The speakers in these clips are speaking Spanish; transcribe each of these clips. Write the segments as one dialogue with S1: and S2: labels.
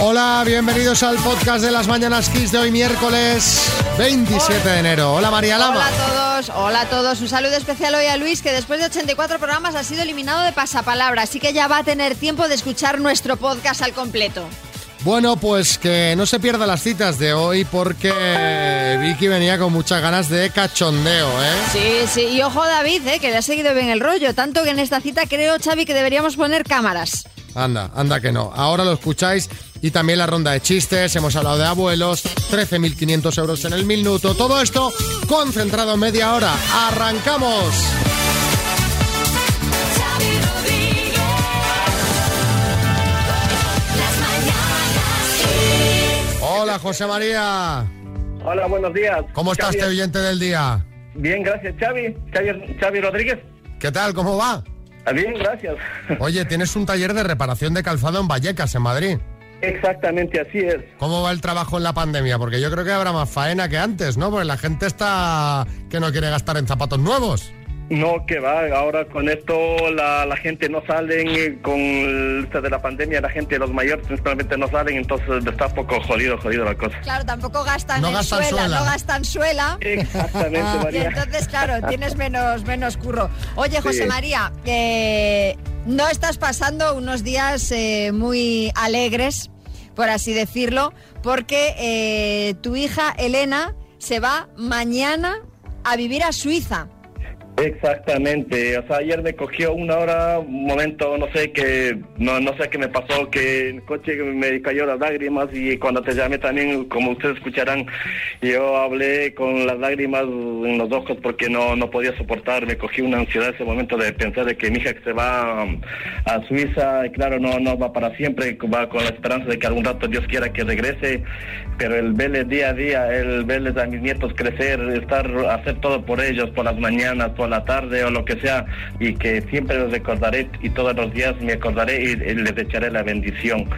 S1: Hola, bienvenidos al podcast de las Mañanas Kiss de hoy miércoles 27 de enero. Hola María Lama.
S2: Hola a todos, hola a todos. Un saludo especial hoy a Luis, que después de 84 programas ha sido eliminado de pasapalabra, así que ya va a tener tiempo de escuchar nuestro podcast al completo.
S1: Bueno, pues que no se pierda las citas de hoy porque Vicky venía con muchas ganas de cachondeo, ¿eh?
S2: Sí, sí, y ojo David, ¿eh? que le ha seguido bien el rollo, tanto que en esta cita creo, Xavi, que deberíamos poner cámaras.
S1: Anda, anda que no. Ahora lo escucháis y también la ronda de chistes. Hemos hablado de abuelos, 13.500 euros en el minuto. Todo esto concentrado en media hora. ¡Arrancamos! Hola, José María.
S3: Hola, buenos días.
S1: ¿Cómo está
S3: Xavi.
S1: este oyente del día?
S3: Bien, gracias, Xavi. Xavi, Xavi Rodríguez.
S1: ¿Qué tal? ¿Cómo va?
S3: Ah, Bien, gracias.
S1: Oye, tienes un taller de reparación de calzado en Vallecas, en Madrid.
S3: Exactamente, así es.
S1: ¿Cómo va el trabajo en la pandemia? Porque yo creo que habrá más faena que antes, ¿no? Porque la gente está que no quiere gastar en zapatos nuevos.
S3: No, que va, ahora con esto la, la gente no salen, con el de la pandemia la gente, los mayores principalmente no salen, entonces está un poco jodido, jodido la cosa.
S2: Claro, tampoco gastan
S1: No
S2: en
S1: gastan
S2: suela,
S1: suela.
S2: no gastan suela.
S3: Exactamente,
S2: Y
S3: María.
S2: entonces, claro, tienes menos, menos curro. Oye, José
S3: Sí.
S2: María, eh, no estás pasando unos días eh, muy alegres, por así decirlo, porque eh, tu hija Elena se va mañana a vivir a Suiza.
S3: Exactamente, o sea, ayer me cogió una hora, un momento, no sé qué, no, no sé qué me pasó, que el coche me cayó las lágrimas y cuando te llamé también, como ustedes escucharán, yo hablé con las lágrimas en los ojos porque no, no podía soportar, me cogí una ansiedad ese momento de pensar de que mi hija que se va a Suiza, y claro, no, no va para siempre, va con la esperanza de que algún rato Dios quiera que regrese, pero el verles día a día, el verles a mis nietos crecer, estar, hacer todo por ellos, por las mañanas, por la tarde o lo que sea, y que siempre los recordaré y todos los días me acordaré y, y les echaré la bendición.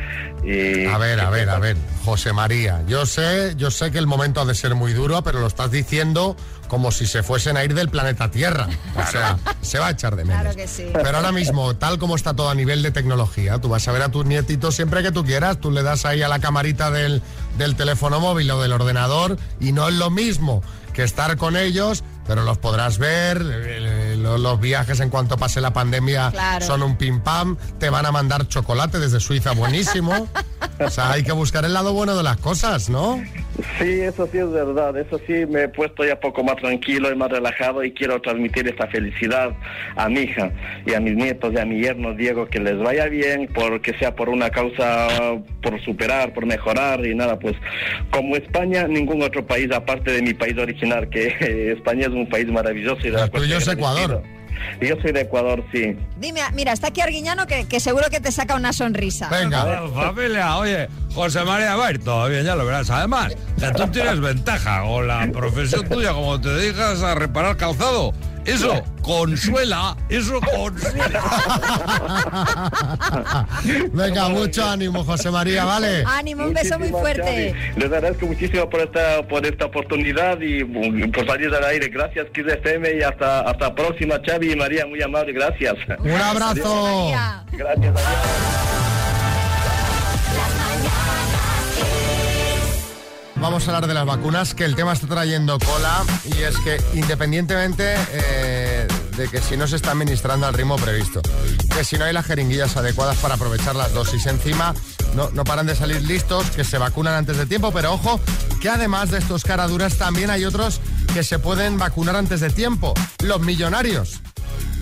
S3: Y-
S1: A ver, a ver, a ver, José María, yo sé, yo sé que el momento ha de ser muy duro, pero lo estás diciendo como si se fuesen a ir del planeta Tierra. O sea, se va a echar de menos.
S2: Claro que sí.
S1: Pero ahora mismo, tal como está todo a nivel de tecnología, tú vas a ver a tus nietitos siempre que tú quieras, tú le das ahí a la camarita del, del teléfono móvil o del ordenador y no es lo mismo que estar con ellos, pero los podrás ver, eh, lo- los viajes en cuanto pase la pandemia
S2: Claro.
S1: son un pim pam, te van a mandar chocolate desde Suiza buenísimo. O sea, hay que buscar el lado bueno de las cosas, ¿no?
S3: Sí, eso sí es verdad. Eso sí, me he puesto ya poco más tranquilo y más relajado y quiero transmitir esta felicidad a mi hija y a mis nietos y a mi yerno Diego, que les vaya bien, porque sea por una causa, por superar, por mejorar y nada, pues como España, ningún otro país aparte de mi país original, que España es un país maravilloso. Y de la
S1: tuyo es Ecuador.
S3: Yo soy de Ecuador, sí.
S2: Dime, mira, está aquí Arguiñano que, que seguro que te saca una sonrisa.
S1: Venga.
S4: Familia, oye, José María, va a ir todo bien, ya lo verás. Además, que tú tienes ventaja con la profesión tuya, como te dedicas a reparar calzado. Eso consuela, eso consuela.
S1: Venga, mucho ánimo, José María, ¿vale?
S2: Ánimo, un beso muy fuerte.
S3: Les agradezco muchísimo por esta, por esta oportunidad y mm, por salir al aire. Gracias, Kiss FM, y hasta, hasta próxima, Xavi y María, muy amable, gracias.
S1: Un abrazo.
S3: Gracias, adiós.
S1: Vamos a hablar de las vacunas, que el tema está trayendo cola y es que independientemente eh, de que si no se está administrando al ritmo previsto, que si no hay las jeringuillas adecuadas para aprovechar las dosis encima, no, no paran de salir listos, que se vacunan antes de tiempo, pero ojo, que además de estos caraduras también hay otros que se pueden vacunar antes de tiempo, los millonarios.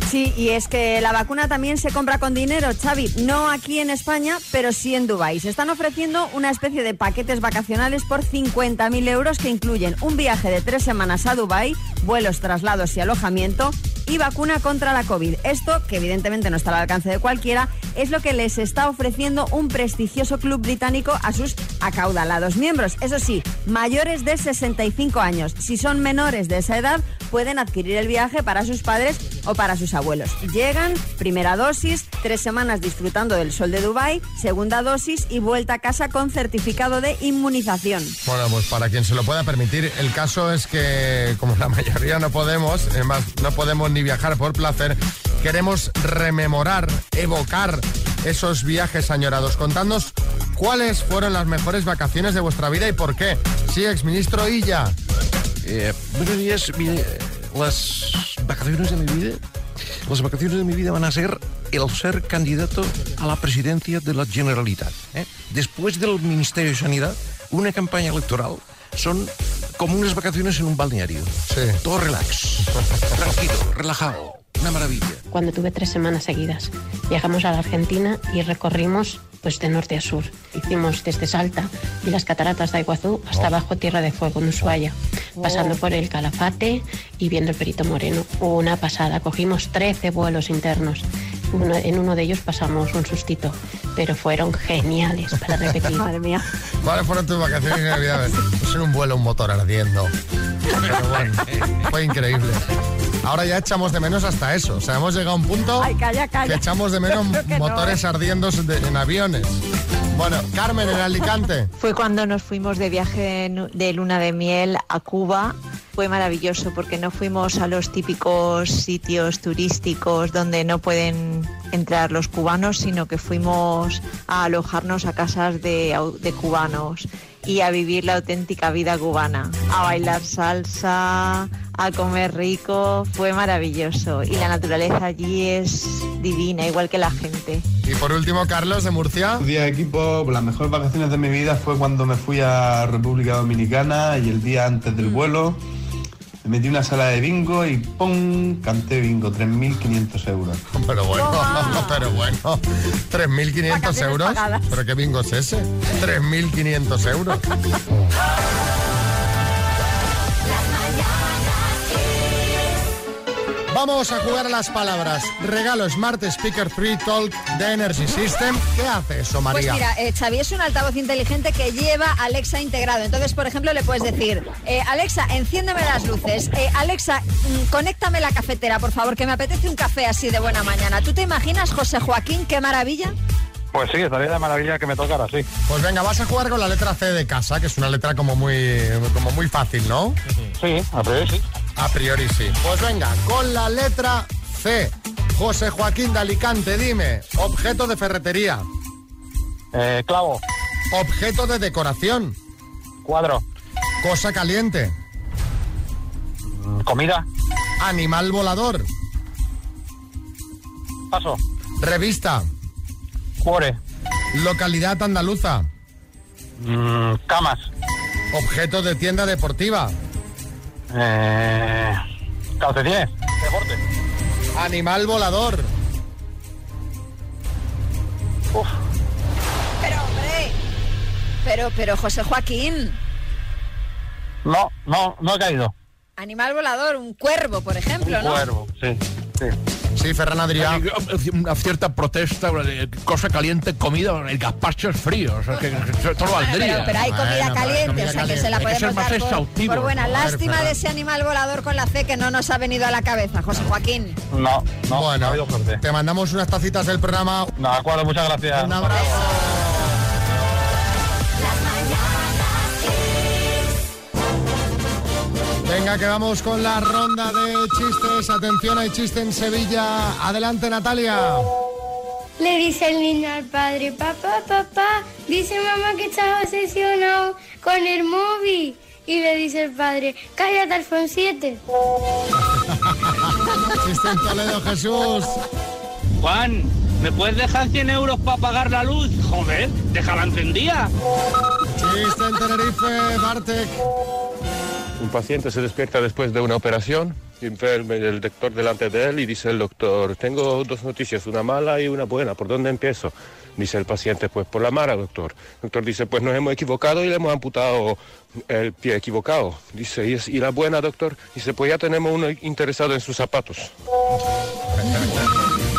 S2: Sí, y es que la vacuna también se compra con dinero, Xavi. No aquí en España, pero sí en Dubái. Se están ofreciendo una especie de paquetes vacacionales por 50.000 euros que incluyen un viaje de tres semanas a Dubái, vuelos, traslados y alojamiento y vacuna contra la COVID. Esto, que evidentemente no está al alcance de cualquiera, es lo que les está ofreciendo un prestigioso club británico a sus acaudalados miembros. Eso sí, mayores de 65 años. Si son menores de esa edad, pueden adquirir el viaje para sus padres o para sus abuelos. Llegan, primera dosis, tres semanas disfrutando del sol de Dubái, segunda dosis y vuelta a casa con certificado de inmunización.
S1: Bueno, pues para quien se lo pueda permitir, el caso es que como la mayoría no podemos, además no podemos ni viajar por placer, queremos rememorar, evocar esos viajes añorados. Contadnos cuáles fueron las mejores vacaciones de vuestra vida y por qué. Sí, exministro Illa.
S5: Eh, buenos días. Mire, las vacaciones de mi vida, las vacaciones de mi vida van a ser el ser candidato a la presidencia de la Generalitat. ¿eh? Después del Ministerio de Sanidad, una campaña electoral son como unas vacaciones en un balneario.
S1: Sí.
S5: Todo relax, tranquilo, relajado, una maravilla.
S6: cuando tuve tres semanas seguidas. Viajamos a la Argentina y recorrimos pues de norte a sur. Hicimos desde Salta y las cataratas de Iguazú hasta abajo Tierra de Fuego en Ushuaia, pasando por el Calafate y viendo el Perito Moreno. Una pasada, cogimos 13 vuelos internos. Uno- en uno de ellos pasamos un sustito, pero fueron geniales para repetir.
S2: Madre mía.
S1: ¿Cuáles fueron tus vacaciones inolvidables? Pues en un vuelo un motor ardiendo. Pero bueno, fue increíble. Ahora ya echamos de menos hasta eso. O sea, hemos llegado a un punto
S2: Ay, calla, calla.
S1: que echamos de menos
S2: no,
S1: motores
S2: ¿eh?
S1: ardiendo de- en aviones. Bueno, Carmen, en Alicante.
S7: Fue cuando nos fuimos de viaje de luna de miel a Cuba. Fue maravilloso porque no fuimos a los típicos sitios turísticos donde no pueden entrar los cubanos, sino que fuimos a alojarnos a casas de, de cubanos y a vivir la auténtica vida cubana, a bailar salsa, a comer rico. Fue maravilloso y la naturaleza allí es divina, igual que la gente.
S1: Y por último, Carlos, de Murcia.
S8: Buenos días equipo, las mejores vacaciones de mi vida fue cuando me fui a República Dominicana y el día antes del vuelo me metí una sala de bingo y ¡pum! canté bingo, 3.500 euros.
S1: Pero bueno,
S2: Toma.
S1: pero bueno. 3.500
S2: Vacaciones
S1: euros.
S2: pagadas.
S1: ¿Pero qué bingo es ese? 3.500 euros. Vamos a jugar a las palabras. Regalo Smart Speaker 3 Talk de Energy System. ¿Qué hace eso,
S2: Pues
S1: María?
S2: mira, eh, Xavi es un altavoz inteligente que lleva Alexa integrado. Entonces, por ejemplo, le puedes decir, eh, Alexa, enciéndeme las luces. Eh, Alexa, mm, conéctame la cafetera, por favor, que me apetece un café así de buena mañana. ¿Tú te imaginas, José Joaquín, qué maravilla?
S3: Pues sí, estaría de maravilla que me tocara, sí.
S1: Pues venga, vas a jugar con la letra C de casa, que es una letra como muy, como muy fácil, ¿no?
S3: Sí, a ver, sí.
S1: A priori sí. Pues venga, con la letra C. José Joaquín de Alicante, dime, objeto de ferretería,
S3: Eh, clavo,
S1: objeto de decoración,
S3: cuadro,
S1: cosa caliente,
S3: mm, comida,
S1: animal volador,
S3: paso,
S1: revista,
S3: cuore,
S1: localidad andaluza,
S3: mm, camas,
S1: objeto de tienda deportiva,
S3: eh, calcetines, deporte.
S1: animal volador,
S3: Uf,
S2: Pero, hombre, pero, pero, José Joaquín,
S3: no, no, no he caído.
S2: animal volador, un cuervo, por ejemplo, ¿no?
S3: Cuervo, sí, sí.
S1: Sí, Ferran Adrià.
S5: Una cierta protesta, eh, cosa caliente, comida, el gazpacho es frío, o sea, que que todo valdría.
S2: Pero, pero hay comida
S1: Bueno,
S2: caliente,
S1: comida
S2: o sea que
S1: caliente.
S2: se la
S5: Hay
S2: podemos
S5: más
S2: dar por, por buena. Lástima
S1: Ferran.
S2: de ese animal volador con la C que no nos ha venido a la cabeza, José Joaquín.
S3: No, no, no ha
S1: bueno,
S3: habido suerte.
S1: te mandamos unas tacitas del programa.
S3: No, de acuerdo, muchas gracias.
S1: Un abrazo. Venga, que vamos con la ronda de chistes. Atención, hay chiste en Sevilla. Adelante, Natalia.
S9: Le dice el niño al padre, papá, papá, dice mamá que estás obsesionado con el móvil. Y le dice el padre, cállate, iPhone 7.
S1: Chiste en Toledo, Jesús.
S10: Juan, ¿me puedes dejar 100 euros para pagar la luz? Joder, déjala encendida.
S1: Chiste en Tenerife, Bartek.
S11: Un paciente se despierta después de una operación el, doctor delante de él y dice el doctor, tengo dos noticias, una mala y una buena, ¿por dónde empiezo? Dice el paciente, pues por la mala, doctor. El doctor dice, pues nos hemos equivocado y le hemos amputado el pie equivocado. Dice, ¿y, es- y la buena, doctor? Dice, pues ya tenemos uno interesado en sus zapatos.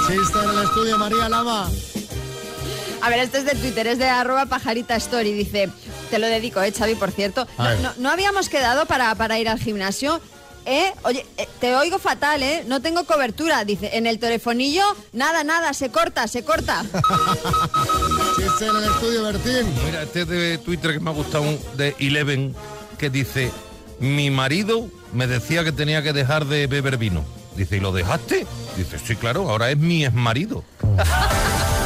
S1: Chiste en el estudio, María Lama.
S2: A ver, este es de Twitter, es de arroba pajarita story. Dice, te lo dedico, ¿eh, Xavi, por cierto. No,
S1: ver.
S2: no- no habíamos quedado para, para ir al gimnasio. ¿Eh? Oye, eh, te oigo fatal, ¿eh? No tengo cobertura. Dice, en el telefonillo, nada, nada, se corta, se corta.
S1: Chiste en el estudio, Bertín.
S5: Mira, este de Twitter que me ha gustado de Eleven, que dice, mi marido me decía que tenía que dejar de beber vino. Dice, ¿y lo dejaste? Dice, sí, claro, ahora es mi exmarido.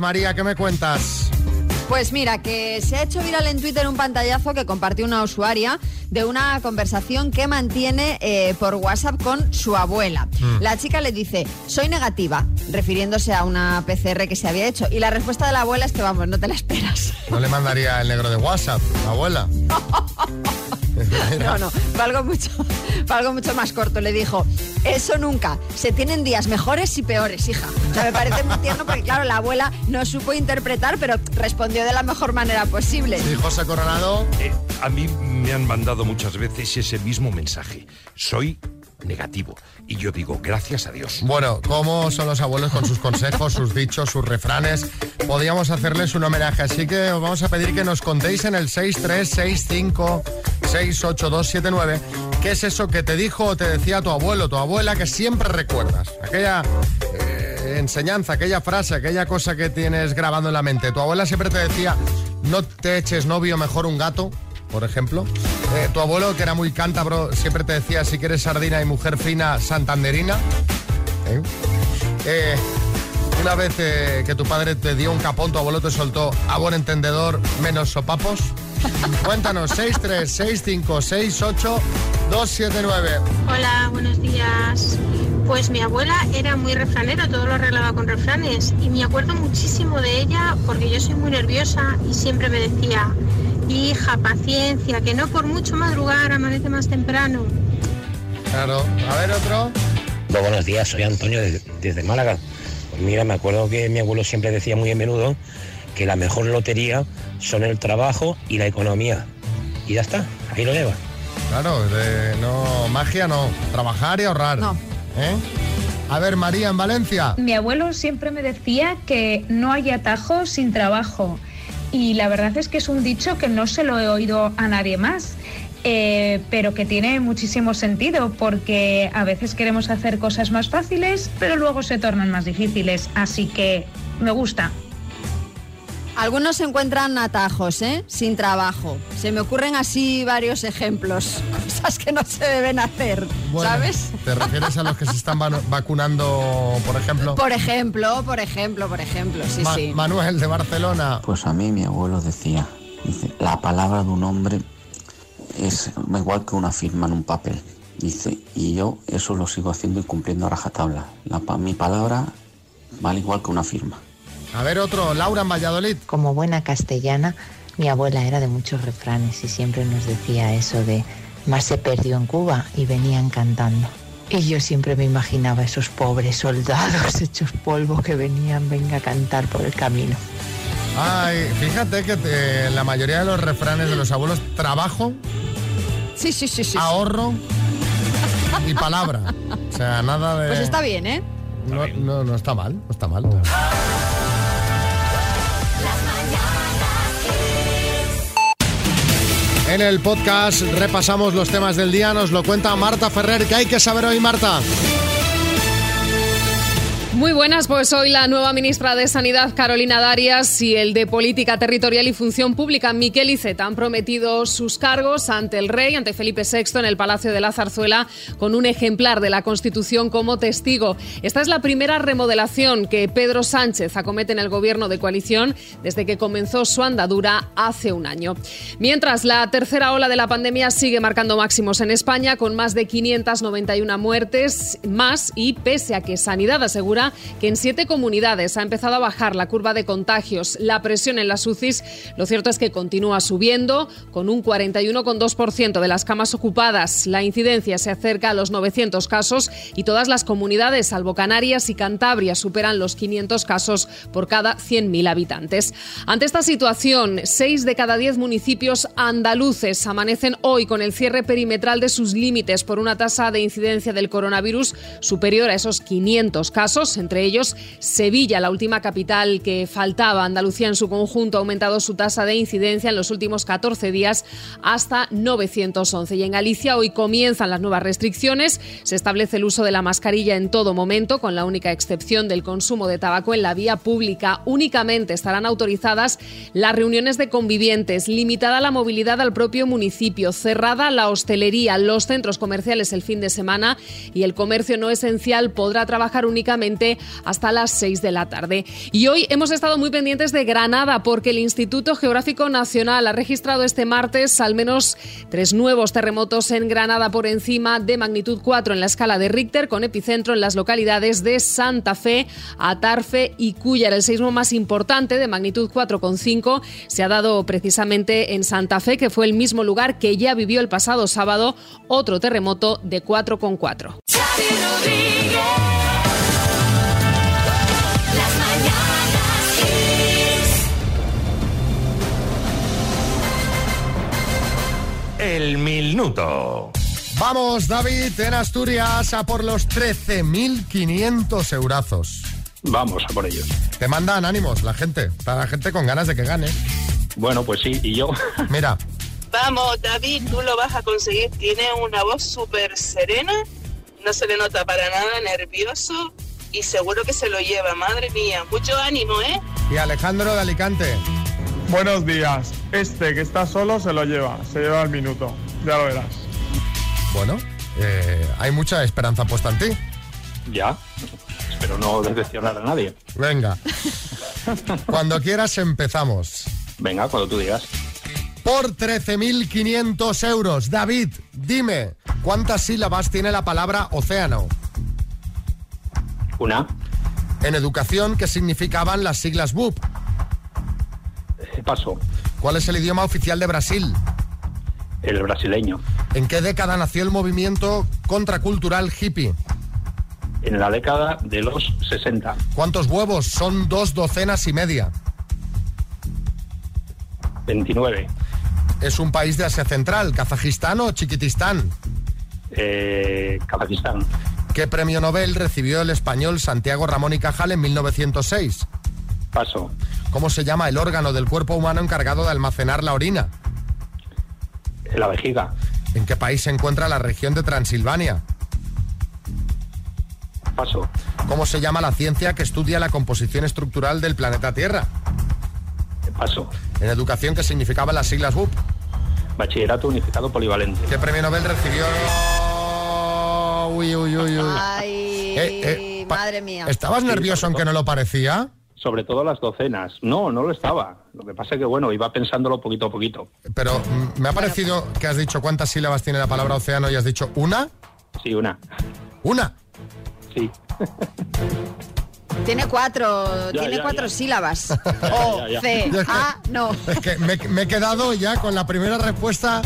S1: María, ¿qué me cuentas?
S2: Pues mira, que se ha hecho viral en Twitter un pantallazo que compartió una usuaria de una conversación que mantiene eh, por WhatsApp con su abuela.
S1: Mm.
S2: La chica le dice, soy negativa, refiriéndose a una PCR que se había hecho. Y la respuesta de la abuela es que, vamos, no te la esperas.
S1: No le mandaría el negro de WhatsApp, la abuela.
S2: No, no, fue algo mucho, fue algo mucho más corto. Le dijo, eso nunca. Se tienen días mejores y peores, hija. O sea, me parece muy tierno porque, claro, la abuela no supo interpretar, pero respondió de la mejor manera posible.
S1: Sí, José Coronado.
S5: Eh, a mí me han mandado muchas veces ese mismo mensaje. Soy negativo. Y yo digo, gracias a Dios.
S1: Bueno, ¿cómo son los abuelos con sus consejos, sus dichos, sus refranes? Podríamos hacerles un homenaje, así que os vamos a pedir que nos contéis en el 636568279 qué es eso que te dijo o te decía tu abuelo, tu abuela, que siempre recuerdas. Aquella eh, enseñanza, aquella frase, aquella cosa que tienes grabando en la mente. Tu abuela siempre te decía, no te eches novio, mejor un gato. Por ejemplo, Eh, tu abuelo, que era muy cántabro, siempre te decía: si quieres sardina y mujer fina, santanderina. ¿Eh? Eh, una vez que tu padre te dio un capón, tu abuelo te soltó a buen entendedor menos sopapos. Cuéntanos, 636568279.
S12: Hola, buenos días. Pues mi abuela era muy refranero, todo lo arreglaba con refranes y me acuerdo muchísimo de ella porque yo soy muy nerviosa y siempre me decía, hija, paciencia, que no por mucho madrugar amanece más temprano.
S1: Claro, a ver otro.
S13: Muy buenos días, soy Antonio de- desde Málaga. Pues mira, me acuerdo que mi abuelo siempre decía muy a menudo que la mejor lotería son el trabajo y la economía. Y ya está, ahí lo lleva.
S1: Claro, de- no, magia no, trabajar y ahorrar.
S2: No.
S1: ¿Eh? A ver, María, en Valencia.
S14: Mi abuelo siempre me decía que no hay atajo sin trabajo. Y la verdad es que es un dicho que no se lo he oído a nadie más, eh, pero que tiene muchísimo sentido porque a veces queremos hacer cosas más fáciles, pero luego se tornan más difíciles. Así que me gusta.
S2: Algunos se encuentran atajos, ¿eh? Sin trabajo. Se me ocurren así varios ejemplos. Cosas que no se deben hacer,
S1: Bueno,
S2: ¿sabes?
S1: ¿Te refieres a los que se están vacunando, por ejemplo?
S2: Por ejemplo, por ejemplo, por ejemplo, sí,
S1: Ma-
S2: sí.
S1: Manuel de Barcelona.
S15: Pues a mí mi abuelo decía, dice, la palabra de un hombre es igual que una firma en un papel. Dice, y yo eso lo sigo haciendo y cumpliendo a rajatabla. La pa- mi palabra vale igual que una firma.
S1: A ver otro, Laura en Valladolid.
S16: Como buena castellana, mi abuela era de muchos refranes y siempre nos decía eso de más se perdió en Cuba y venían cantando. Y yo siempre me imaginaba esos pobres soldados hechos polvo que venían, venga a cantar por el camino.
S1: Ay, fíjate que te- la mayoría de los refranes de los abuelos, trabajo,
S2: Sí, sí, sí, sí.
S1: ahorro y palabra. O sea, nada de...
S2: Pues está bien, ¿eh?
S1: No, no, no está mal, no está mal. En el podcast repasamos los temas del día, nos lo cuenta Marta Ferrer. ¿Qué hay que saber hoy, Marta?
S17: Muy buenas, pues hoy la nueva ministra de Sanidad, Carolina Darias, y el de Política Territorial y Función Pública, Miquel Iceta, han prometido sus cargos ante el rey, ante Felipe VI, en el Palacio de la Zarzuela, con un ejemplar de la Constitución como testigo. Esta es la primera remodelación que Pedro Sánchez acomete en el gobierno de coalición desde que comenzó su andadura hace un año. Mientras, la tercera ola de la pandemia sigue marcando máximos en España, con más de 591 muertes más, y pese a que Sanidad asegura que en siete comunidades ha empezado a bajar la curva de contagios, la presión en las UCIs, lo cierto es que continúa subiendo, con un 41,2% de las camas ocupadas. La incidencia se acerca a los 900 casos y todas las comunidades, salvo Canarias y Cantabria, superan los 500 casos por cada 100.000 habitantes. Ante esta situación, seis de cada diez municipios andaluces amanecen hoy con el cierre perimetral de sus límites por una tasa de incidencia del coronavirus superior a esos 500 casos entre ellos Sevilla, la última capital que faltaba. Andalucía en su conjunto ha aumentado su tasa de incidencia en los últimos 14 días hasta 911. Y en Galicia hoy comienzan las nuevas restricciones. Se establece el uso de la mascarilla en todo momento, con la única excepción del consumo de tabaco en la vía pública. Únicamente estarán autorizadas las reuniones de convivientes, limitada la movilidad al propio municipio, cerrada la hostelería, los centros comerciales el fin de semana y el comercio no esencial podrá trabajar únicamente hasta las 6 de la tarde. Y hoy hemos estado muy pendientes de Granada porque el Instituto Geográfico Nacional ha registrado este martes al menos tres nuevos terremotos en Granada por encima de magnitud 4 en la escala de Richter con epicentro en las localidades de Santa Fe, Atarfe y Cúllar. El seismo más importante de magnitud 4,5 se ha dado precisamente en Santa Fe, que fue el mismo lugar que ya vivió el pasado sábado otro terremoto de 4,4.
S18: El minuto.
S1: Vamos, David, en Asturias a por los 13.500 eurazos.
S19: Vamos a por ellos.
S1: Te mandan ánimos la gente, para la gente con ganas de que gane.
S19: Bueno, pues sí, y yo.
S1: Mira,
S20: Vamos, David, tú lo vas a conseguir. Tiene una voz súper serena, no se le nota para nada nervioso y seguro que se lo lleva. Madre mía, mucho ánimo, ¿eh?
S1: y Alejandro de Alicante.
S21: Buenos días. Este que está solo se lo lleva, se lleva el minuto. Ya lo verás.
S1: Bueno, eh, hay mucha esperanza puesta en ti.
S19: Ya. Espero no decepcionar a nadie.
S1: Venga. Cuando quieras empezamos.
S19: Venga, cuando tú digas.
S1: Por 13.500 euros. David, dime, ¿cuántas sílabas tiene la palabra océano?
S19: Una.
S1: En educación, ¿qué significaban las siglas BUP?
S19: Paso.
S1: ¿Cuál es el idioma oficial de Brasil?
S19: El brasileño.
S1: ¿En qué década nació el movimiento contracultural hippie?
S19: En la década de los 60.
S1: ¿Cuántos huevos? Son dos docenas y media.
S19: 29.
S1: ¿Es un país de Asia Central, Kazajistán o Chiquitistán?
S19: Eh, Kazajistán.
S1: ¿Qué premio Nobel recibió el español Santiago Ramón y Cajal en 1906?
S19: Paso.
S1: ¿Cómo se llama el órgano del cuerpo humano encargado de almacenar la orina?
S19: La vejiga.
S1: ¿En qué país se encuentra la región de Transilvania?
S19: Paso.
S1: ¿Cómo se llama la ciencia que estudia la composición estructural del planeta Tierra?
S19: Paso.
S1: En educación, ¿qué significaban las siglas BUP?
S19: Bachillerato Unificado Polivalente.
S1: ¿Qué premio Nobel recibió? Uy, uy, uy, uy.
S2: Ay,
S1: Eh, eh,
S2: madre mía.
S1: ¿Estabas nervioso aunque no lo parecía?
S19: Sobre todo las docenas. No, no lo estaba. Lo que pasa es que, bueno, iba pensándolo poquito a poquito.
S1: Pero mm, me ha parecido que has dicho cuántas sílabas tiene la palabra océano y has dicho una.
S19: Sí, una.
S1: ¿Una?
S19: Sí.
S2: Tiene cuatro,
S1: Ya,
S2: tiene
S1: ya,
S2: cuatro
S1: ya.
S2: sílabas. O. C,
S1: Ya es que-
S2: A, no.
S1: Es que me, me he quedado ya con la primera respuesta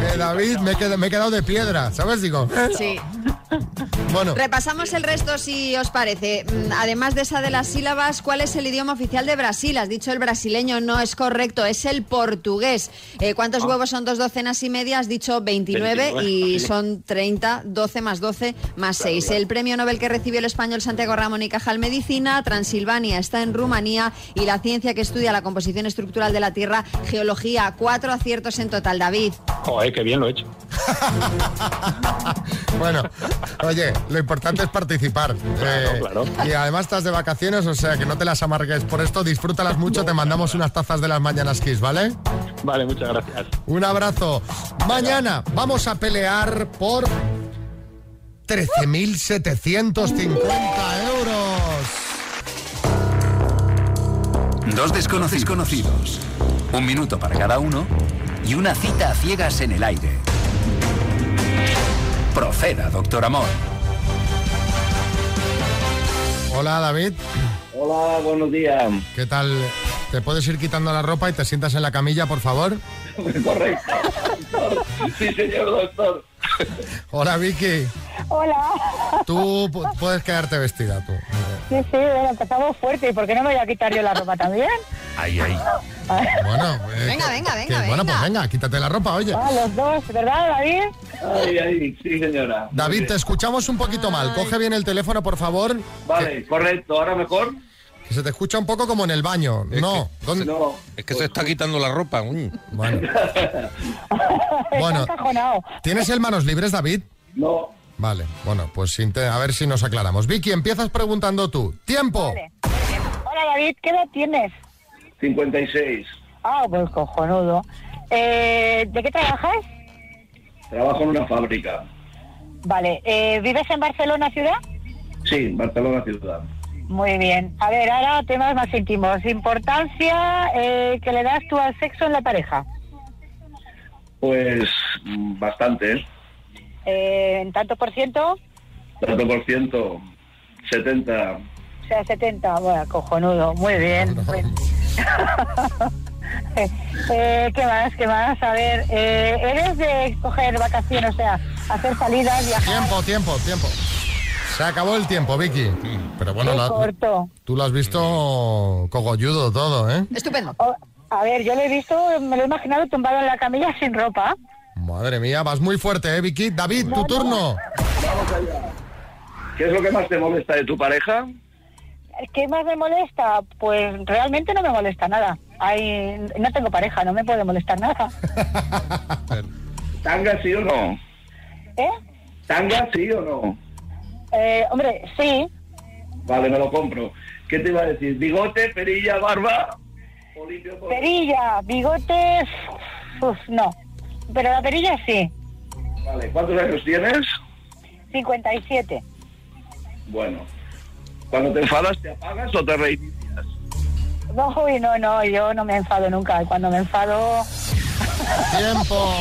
S1: de David, me he quedado, me he quedado de piedra, ¿sabes? Digo, ¿eh?
S2: Sí.
S1: bueno,
S2: Repasamos el resto si os parece. Mm, Además de esa de las sílabas, ¿cuál es el idioma oficial de Brasil? Has dicho el brasileño, no es correcto, es el portugués. Eh, ¿Cuántos
S19: Ah.
S2: huevos son dos docenas y media? Has dicho 29,
S19: 29,
S2: y son 30, 12 más 12 más 6. El premio Nobel que recibió el español Santiago Ramón y Cajal Transilvania está en Rumanía y la ciencia que estudia la composición estructural de la Tierra, geología. Cuatro aciertos en total, David.
S19: Joder, qué bien lo he hecho.
S1: bueno, oye, lo importante es participar. Eh,
S19: claro.
S1: Y además estás de vacaciones, o sea que no te las amargues por esto, disfrútalas mucho, te mandamos unas tazas de las mañanas Kiss, ¿vale?
S19: Vale, muchas gracias.
S1: Un abrazo. Mañana vamos a pelear por 13.750 euros.
S18: Dos desconocidos conocidos. Un minuto para cada uno y una cita a ciegas en el aire. Proceda, doctor Amor.
S1: Hola, David.
S3: Hola, buenos días.
S1: ¿Qué tal? ¿Te puedes ir quitando la ropa y te sientas en la camilla, por favor?
S3: Correcto. Sí, señor doctor.
S1: Hola, Vicky.
S22: Hola.
S1: Tú pu- puedes quedarte vestida, tú.
S22: Sí, sí, bueno, empezamos fuerte. ¿Y por qué no me voy a quitar yo la ropa también?
S18: Ahí, ahí.
S1: Bueno, eh,
S2: Venga,
S1: que-
S2: venga,
S1: que-
S2: venga,
S1: Bueno, pues
S2: venga.
S1: venga, quítate la ropa, oye.
S23: Ah, los dos, ¿verdad, David?
S3: Ay, ay, sí, señora.
S1: David, te escuchamos un poquito mal. Coge bien el teléfono, por favor.
S3: Vale, correcto, ahora mejor.
S1: Que se te escucha un poco como en el baño. no, ¿dónde?
S3: No.
S5: Es que se está quitando la ropa. mm.
S1: Bueno. Bueno, ¿tienes el manos libres, David?
S3: No.
S1: Vale, bueno, pues a ver si nos aclaramos. Vicky, empiezas preguntando tú. ¡Tiempo!
S23: Hola, David, ¿qué edad tienes?
S3: 56.
S23: Ah, pues cojonudo. Eh, ¿De qué trabajas?
S3: Trabajo en una fábrica.
S23: Vale, eh, ¿vives en Barcelona ciudad?
S3: Sí, Barcelona ciudad.
S23: Muy bien. A ver, ahora temas más íntimos. Importancia eh, que le das tú al sexo en la pareja.
S3: Pues bastante, ¿eh?
S23: ¿En tanto por ciento?
S3: Tanto por ciento, 70.
S23: O sea, 70. Bueno, cojonudo. Muy bien. Eh, ¿Qué más? ¿Qué más? A ver, eh, ¿eres de coger vacaciones? O sea, hacer salidas, viajar.
S1: Tiempo, tiempo, tiempo. Se acabó el tiempo, Vicky. Pero bueno, la-
S23: corto.
S1: tú lo has visto cogolludo todo, ¿eh?
S2: Estupendo.
S23: A ver, yo lo he visto, me lo he imaginado tumbado en la camilla sin ropa.
S1: Madre mía, vas muy fuerte, ¿eh, Vicky? David, tu turno.
S3: ¿Qué es lo que más te molesta de tu pareja?
S23: ¿Qué más me molesta? Pues realmente no me molesta nada. Hay, no tengo pareja, no me puede molestar nada.
S3: ¿Tanga sí o no?
S23: ¿Eh?
S3: ¿Tanga sí o no?
S23: Eh, hombre, sí.
S3: Vale, me lo compro. ¿Qué te iba a decir? ¿Bigote, perilla, barba? ¿O limpio todo?
S23: Perilla, bigotes, uf, no. Pero la perilla sí.
S3: Vale, ¿cuántos años tienes?
S23: 57.
S3: Bueno. Cuando te enfadas, ¿te apagas o te reinicias?
S23: No, uy, no, no, yo no me enfado nunca. Cuando me enfado,
S1: Tiempo.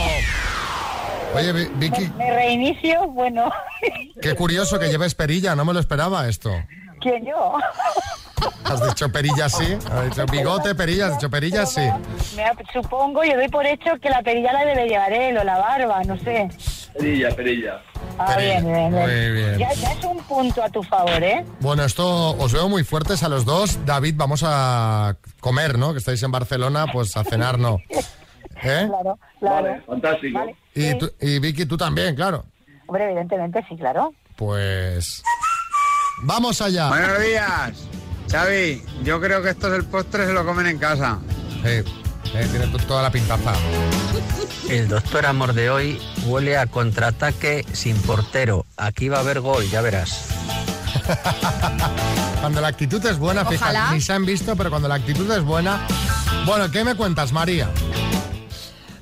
S1: Oye, Vi- Vicky,
S23: me reinicio, bueno.
S1: qué curioso que lleves perilla, no me lo esperaba esto.
S23: ¿Quién yo?
S1: Has dicho perilla sí, has dicho bigote, perilla, has dicho perilla sí.
S23: Me, supongo, yo doy por hecho que la perilla la debe llevar él o la barba, no sé.
S3: Perilla, perilla.
S23: Ah, bien, bien, bien.
S1: Muy bien.
S23: Ya, ya es un punto a tu favor, ¿eh?
S1: Bueno, esto os veo muy fuertes a los dos. David, vamos a comer, ¿no? Que estáis en Barcelona, pues a cenar, ¿no? ¿Eh?
S23: Claro, claro.
S3: Vale, fantástico.
S1: Y, tú- y Vicky, tú también, claro.
S23: Hombre, evidentemente sí, claro.
S1: Pues... ¡Vamos allá!
S22: Buenos días. Xavi, yo creo que esto es el postre, se lo comen en casa.
S1: Eh, tiene to- toda la pintaza.
S24: El doctor Amor de hoy huele a contraataque sin portero. Aquí va a haber gol, ya verás.
S1: Cuando la actitud es buena, fíjate,
S2: Ojalá.
S1: ni se han visto, pero cuando la actitud es buena... Bueno, ¿qué me cuentas, María?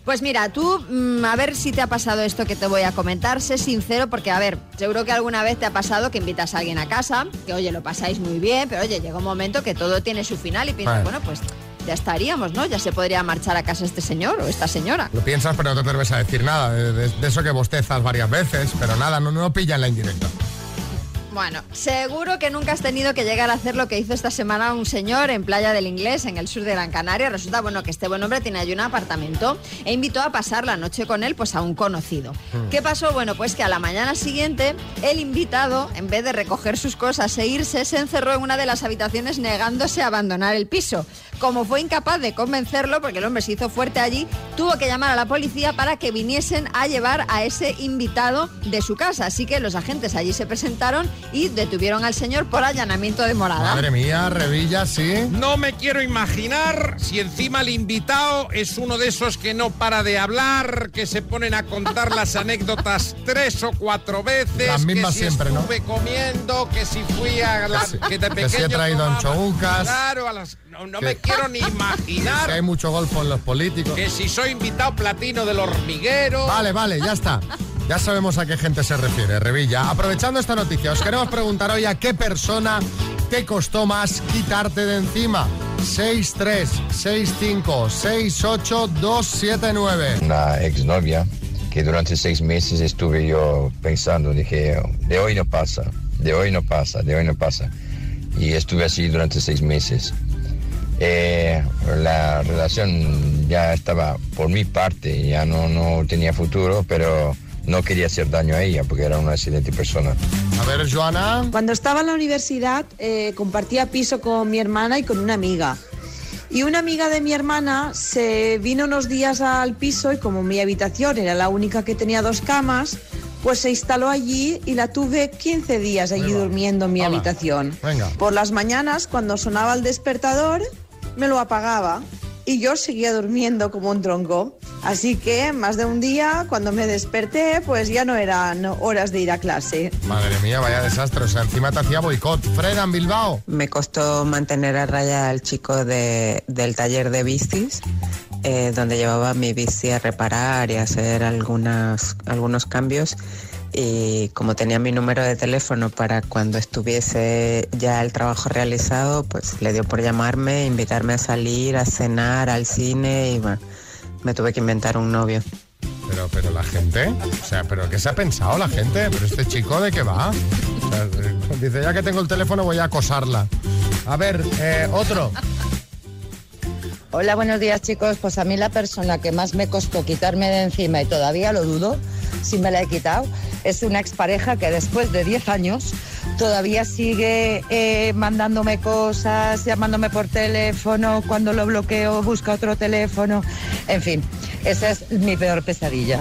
S2: Pues mira, tú, mm, a ver si te ha pasado esto que te voy a comentar. Sé sincero, porque, a ver, seguro que alguna vez te ha pasado que invitas a alguien a casa, que, oye, lo pasáis muy bien, pero, oye, llega un momento que todo tiene su final y piensas,
S1: Bueno.
S2: bueno, pues ya estaríamos, ¿no? Ya se podría marchar a casa este señor o esta señora.
S1: Lo piensas, pero no te atreves a decir nada. De, de- de eso que bostezas varias veces, pero nada, no, no pillan la indirecta.
S2: Bueno, seguro que nunca has tenido que llegar a hacer lo que hizo esta semana un señor en Playa del Inglés, en el sur de Gran Canaria. Resulta, bueno, que este buen hombre tiene allí un apartamento e invitó a pasar la noche con él, pues a un conocido.
S25: Mm.
S2: ¿Qué pasó? Bueno, pues que a la mañana siguiente, el invitado, en vez de recoger sus cosas e irse, se encerró en una de las habitaciones negándose a abandonar el piso. Como fue incapaz de convencerlo, porque el hombre se hizo fuerte allí, tuvo que llamar a la policía para que viniesen a llevar a ese invitado de su casa. Así que los agentes allí se presentaron y detuvieron al señor por allanamiento de morada.
S1: Madre mía, Revilla, sí.
S5: No me quiero imaginar si encima el invitado es uno de esos que no para de hablar, que se ponen a contar las anécdotas tres o cuatro veces.
S1: Las mismas
S5: que si
S1: siempre, ¿no?
S5: estuve comiendo, que si fui a la, que de
S1: Que si he
S5: pequeño
S1: traído
S5: tomaba-
S1: anchoucas.
S5: Claro, a las, no, no
S1: Que-
S5: me quiero ni
S1: Que
S5: imaginar
S1: hay mucho golfo en los políticos.
S5: que si soy invitado platino del hormiguero.
S1: Vale, vale, ya está. Ya sabemos a qué gente se refiere, Revilla. Aprovechando esta noticia, os queremos preguntar hoy a qué persona te costó más quitarte de encima. 636568279.
S26: Una exnovia que durante seis meses estuve yo pensando, dije, de hoy no pasa, de hoy no pasa, de hoy no pasa. Y estuve así durante seis meses. Eh, la relación ya estaba por mi parte, ya no, no tenía futuro, pero no quería hacer daño a ella porque era una excelente persona.
S1: A ver, Joana.
S27: Cuando estaba en la universidad eh, compartía piso con mi hermana y con una amiga.
S28: Y una amiga de mi hermana se vino unos días al piso y como mi habitación era la única que tenía dos camas, pues se instaló allí y la tuve 15 días allí durmiendo en mi
S1: Hala.
S28: habitación.
S1: Venga.
S28: Por las mañanas, cuando sonaba el despertador, me lo apagaba y yo seguía durmiendo como un tronco. Así que más de un día, cuando me desperté, pues ya no eran horas de ir a clase.
S1: Madre mía, vaya desastre. O sea, encima te hacía boicot. Freda en Bilbao.
S29: Me costó mantener a raya al chico de- del taller de bicis, eh, donde llevaba mi bici a reparar y a hacer algunas, algunos cambios. Y como tenía mi número de teléfono para cuando estuviese ya el trabajo realizado, pues le dio por llamarme, invitarme a salir, a cenar, al cine y bueno, me tuve que inventar un novio.
S1: Pero, pero la gente, o sea, pero ¿qué se ha pensado la gente? Pero este chico de qué va? O sea, eh, dice, ya que tengo el teléfono voy a acosarla. A ver, eh, otro.
S30: Hola, buenos días chicos. Pues a mí la persona que más me costó quitarme de encima y todavía lo dudo, si me la he quitado, es una expareja que después de 10 años todavía sigue eh, mandándome cosas, llamándome por teléfono, cuando lo bloqueo busca otro teléfono. En fin, esa es mi peor pesadilla.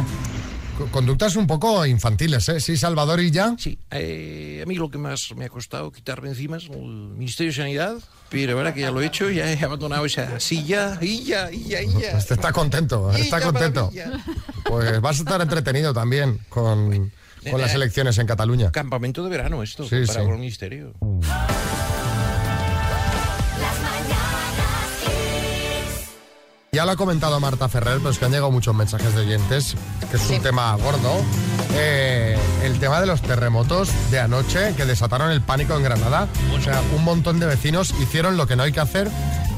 S1: Co- Conductas un poco infantiles, ¿eh? Sí, Salvador y ya.
S5: Sí, eh, a mí lo que más me ha costado quitarme encima es el Ministerio de Sanidad, pero ahora que ya lo he hecho, ya he abandonado esa silla, y ya, y ya, y ya.
S1: Este está contento, está contento. Pues vas a estar entretenido también con, con las elecciones en Cataluña.
S5: Campamento de verano esto,
S1: Sí,
S5: para
S1: sí.
S5: Ministerio.
S1: Ya lo ha comentado Marta Ferrer, pero es que han llegado muchos mensajes de oyentes, que es un tema gordo. Eh, el tema de los terremotos de anoche que desataron el pánico en Granada. O sea, un montón de vecinos hicieron lo que no hay que hacer,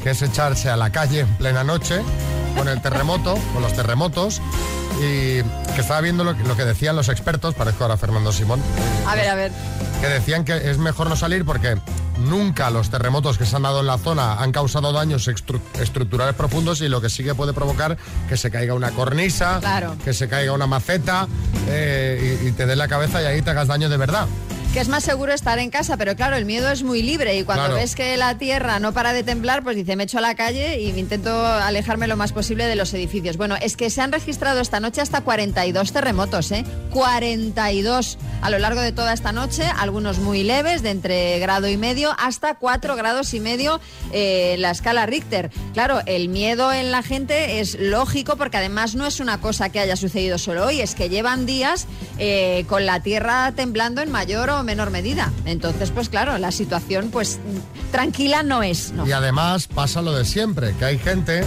S1: que es echarse a la calle en plena noche con el terremoto, con los terremotos. Y que estaba viendo lo que, lo que decían los expertos, parezco ahora Fernando Simón,
S2: A ver, a ver.
S1: que decían que es mejor no salir porque nunca los terremotos que se han dado en la zona han causado daños estru- estructurales profundos y lo que sí que puede provocar que se caiga una cornisa,
S2: Claro.
S1: que se caiga una maceta eh, y, y te dé la cabeza y ahí te hagas daño de verdad.
S2: Que es más seguro estar en casa, pero claro, el miedo es muy libre y cuando
S1: Claro.
S2: ves que la tierra no para de temblar, pues dice, me echo a la calle y intento alejarme lo más posible de los edificios. Bueno, es que se han registrado esta noche hasta 42 terremotos, ¿eh? 42 a lo largo de toda esta noche, algunos muy leves, de entre grado y medio hasta 4 grados y medio eh, la escala Richter. Claro, el miedo en la gente es lógico porque además no es una cosa que haya sucedido solo hoy, es que llevan días eh, con la tierra temblando en mayor o menor medida. Entonces, pues claro, la situación pues tranquila no es.
S1: Y además pasa lo de siempre, que hay gente,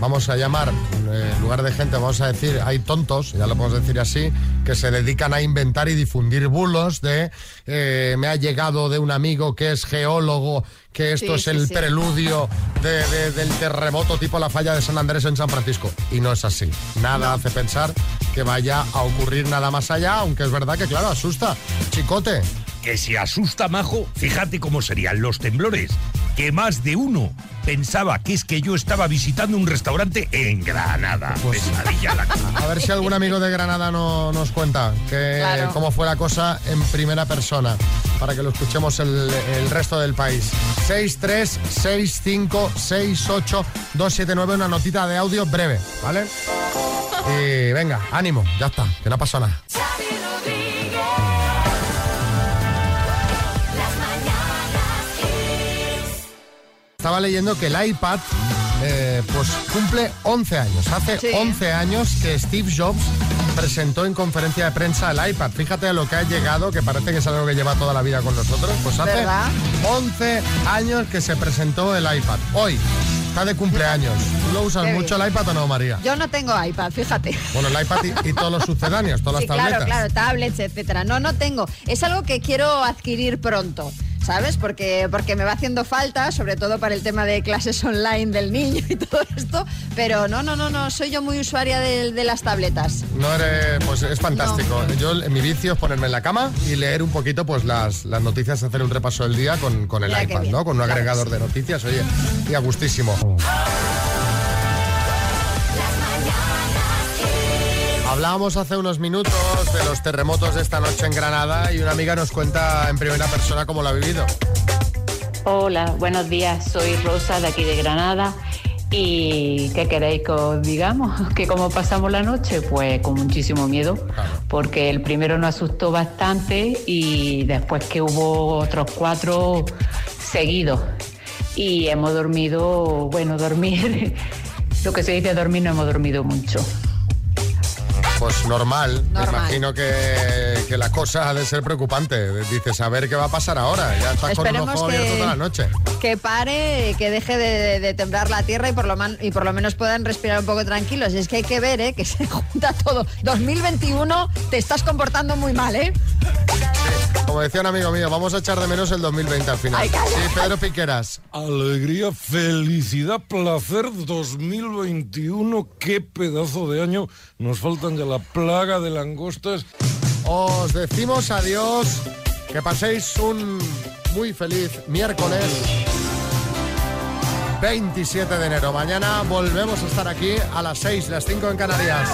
S1: vamos a llamar, eh, en lugar de gente, vamos a decir, hay tontos, ya lo podemos decir así, que se dedican a inventar y difundir bulos de eh, me ha llegado de un amigo que es geólogo, que esto
S2: Sí,
S1: es
S2: sí,
S1: el
S2: sí.
S1: preludio de- de- del terremoto tipo la falla de San Andrés en San Francisco. Y no es así. Nada hace pensar que vaya a ocurrir nada más allá, aunque es verdad que, claro, asusta. Chicote.
S31: Que si asusta, Majo, fíjate cómo serían los temblores. Que más de uno pensaba que es que yo estaba visitando un restaurante en Granada. Pesadilla la
S1: A ver si algún amigo de Granada no- nos cuenta que,
S31: Claro.
S1: cómo fue la cosa en primera persona, para que lo escuchemos el, el resto del país. 636568279, una notita de audio breve, ¿vale? Y venga, ánimo, ya está, que no pasó nada. Estaba leyendo que el iPad eh, pues cumple 11 años. Hace 11 años que Steve Jobs presentó en conferencia de prensa el iPad. Fíjate a lo que ha llegado, que parece que es algo que lleva toda la vida con nosotros. Pues hace
S2: ¿Verdad?
S1: 11 años que se presentó el iPad. Hoy está de cumpleaños. ¿Tú lo usas mucho el iPad o no, María?
S2: Yo no tengo iPad, fíjate.
S1: Bueno, el iPad y, y todos los sucedáneos, todas
S2: Sí,
S1: las tabletas.
S2: claro, claro, tablets, etcétera. No, no tengo. Es algo que quiero adquirir pronto. ¿Sabes? Porque, porque me va haciendo falta, sobre todo para el tema de clases online del niño y todo esto. Pero no, no, no, no, soy yo muy usuaria de, de las tabletas.
S1: No eres, pues es fantástico. Yo mi vicio es ponerme en la cama y leer un poquito pues las, las noticias, hacer un repaso del día con, con el
S2: Mira
S1: iPad. ¿no? Con un
S2: Claro
S1: agregador
S2: sí.
S1: de noticias, oye, y a gustísimo. Hablábamos hace unos minutos de los terremotos de esta noche en Granada y una amiga nos cuenta en primera persona cómo lo ha vivido.
S32: Hola, buenos días. Soy Rosa de aquí de Granada. ¿Y qué queréis que os digamos? Que como pasamos la noche, pues con muchísimo miedo, porque el primero nos asustó bastante y después que hubo otros cuatro seguidos. Y hemos dormido, bueno, dormir, lo que se dice dormir, no hemos dormido mucho.
S1: Pues normal, me imagino que, que la cosa ha de ser preocupante. Dices, a ver qué va a pasar ahora. Ya estás con un
S2: Esperemos
S1: ojo
S2: que-
S1: abierto toda la noche.
S2: Que pare, que deje de, de temblar la tierra y por, lo man- y por lo menos puedan respirar un poco tranquilos. Es que hay que ver, ¿eh? Que se junta todo. 2021 te estás comportando muy mal, ¿eh?
S1: Como decía un amigo mío, vamos a echar de menos el 2020 al final.
S2: Ay,
S1: sí, Pedro Piqueras.
S31: Alegría, felicidad, placer 2021. Qué pedazo de año. Nos faltan ya la plaga de langostas
S1: os decimos adiós. Que paséis un muy feliz miércoles 27 de enero. Mañana volvemos a estar aquí a las 6, las 5 en Canarias.